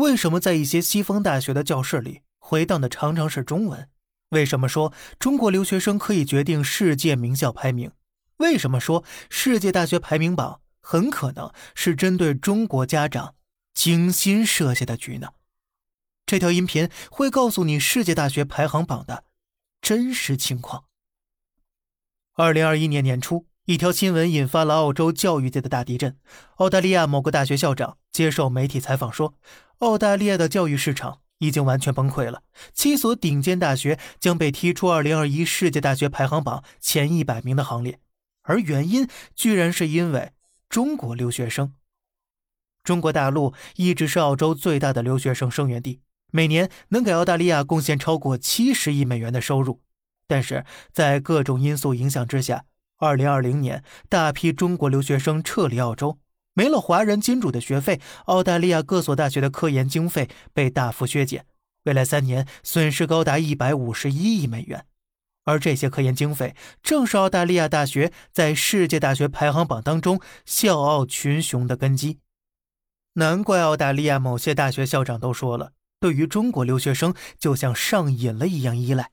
为什么在一些西方大学的教室里回荡的常常是中文？为什么说中国留学生可以决定世界名校排名？为什么说世界大学排名榜很可能是针对中国家长精心设下的局呢？这条音频会告诉你世界大学排行榜的真实情况。二零二一年年初。一条新闻引发了澳洲教育界的大地震。澳大利亚某个大学校长接受媒体采访说：“澳大利亚的教育市场已经完全崩溃了，七所顶尖大学将被踢出2021世界大学排行榜前一百名的行列，而原因居然是因为中国留学生。中国大陆一直是澳洲最大的留学生生源地，每年能给澳大利亚贡献超过七十亿美元的收入，但是在各种因素影响之下。”二零二零年，大批中国留学生撤离澳洲，没了华人金主的学费，澳大利亚各所大学的科研经费被大幅削减，未来三年损失高达一百五十一亿美元。而这些科研经费，正是澳大利亚大学在世界大学排行榜当中笑傲群雄的根基。难怪澳大利亚某些大学校长都说了，对于中国留学生就像上瘾了一样依赖。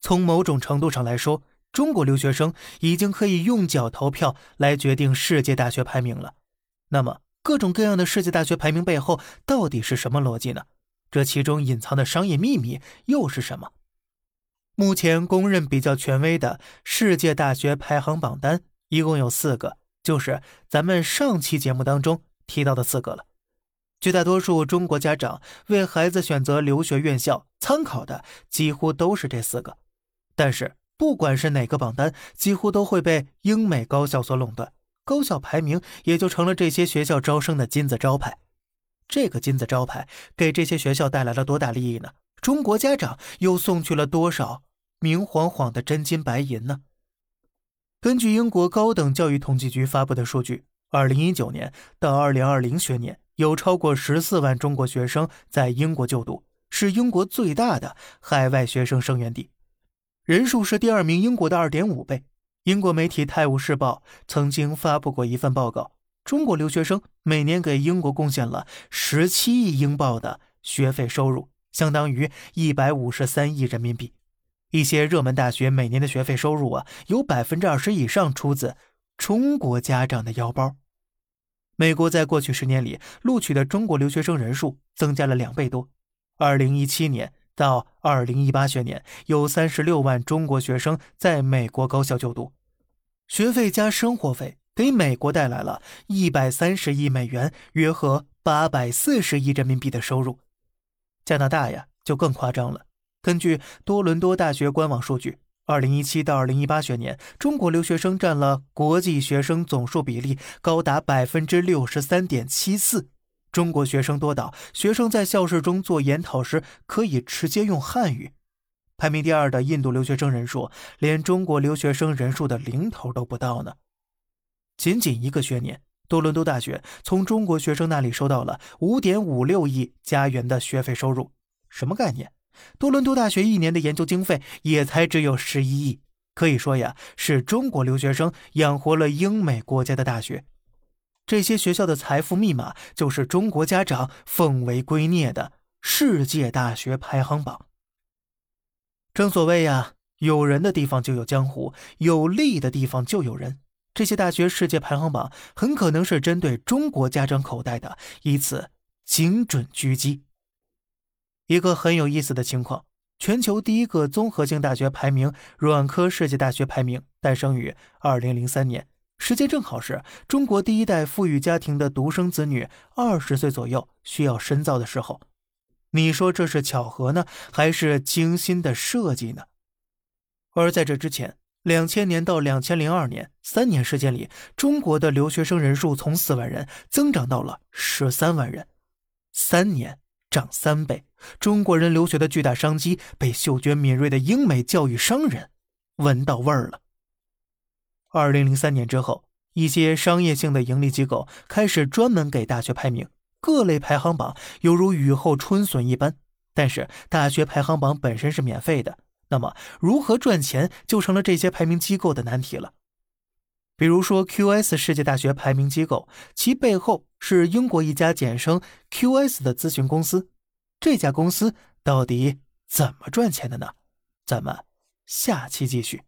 从某种程度上来说，中国留学生已经可以用脚投票来决定世界大学排名了。那么，各种各样的世界大学排名背后到底是什么逻辑呢？这其中隐藏的商业秘密又是什么？目前公认比较权威的世界大学排行榜单一共有四个，就是咱们上期节目当中提到的四个了。绝大多数中国家长为孩子选择留学院校参考的几乎都是这四个，但是。不管是哪个榜单，几乎都会被英美高校所垄断，高校排名也就成了这些学校招生的金字招牌。这个金字招牌给这些学校带来了多大利益呢？中国家长又送去了多少明晃晃的真金白银呢？根据英国高等教育统计局发布的数据，二零一九年到二零二零学年，有超过十四万中国学生在英国就读，是英国最大的海外学生生源地。人数是第二名英国的二点五倍。英国媒体《泰晤士报》曾经发布过一份报告，中国留学生每年给英国贡献了十七亿英镑的学费收入，相当于一百五十三亿人民币。一些热门大学每年的学费收入啊，有百分之二十以上出自中国家长的腰包。美国在过去十年里录取的中国留学生人数增加了两倍多。二零一七年。到二零一八学年，有三十六万中国学生在美国高校就读，学费加生活费给美国带来了一百三十亿美元，约合八百四十亿人民币的收入。加拿大呀，就更夸张了。根据多伦多大学官网数据，二零一七到二零一八学年，中国留学生占了国际学生总数比例高达百分之六十三点七四。中国学生多到学生在教室中做研讨时可以直接用汉语。排名第二的印度留学生人数连中国留学生人数的零头都不到呢。仅仅一个学年，多伦多大学从中国学生那里收到了五点五六亿加元的学费收入。什么概念？多伦多大学一年的研究经费也才只有十一亿。可以说呀，是中国留学生养活了英美国家的大学。这些学校的财富密码就是中国家长奉为圭臬的世界大学排行榜。正所谓呀，有人的地方就有江湖，有利的地方就有人。这些大学世界排行榜很可能是针对中国家长口袋的一次精准狙击。一个很有意思的情况：全球第一个综合性大学排名——软科世界大学排名，诞生于二零零三年。时间正好是中国第一代富裕家庭的独生子女二十岁左右需要深造的时候，你说这是巧合呢，还是精心的设计呢？而在这之前，两千年到两千零二年三年时间里，中国的留学生人数从四万人增长到了十三万人，三年涨三倍。中国人留学的巨大商机被嗅觉敏锐的英美教育商人闻到味儿了。二零零三年之后，一些商业性的盈利机构开始专门给大学排名，各类排行榜犹如雨后春笋一般。但是，大学排行榜本身是免费的，那么如何赚钱就成了这些排名机构的难题了。比如说 QS 世界大学排名机构，其背后是英国一家简称 QS 的咨询公司。这家公司到底怎么赚钱的呢？咱们下期继续。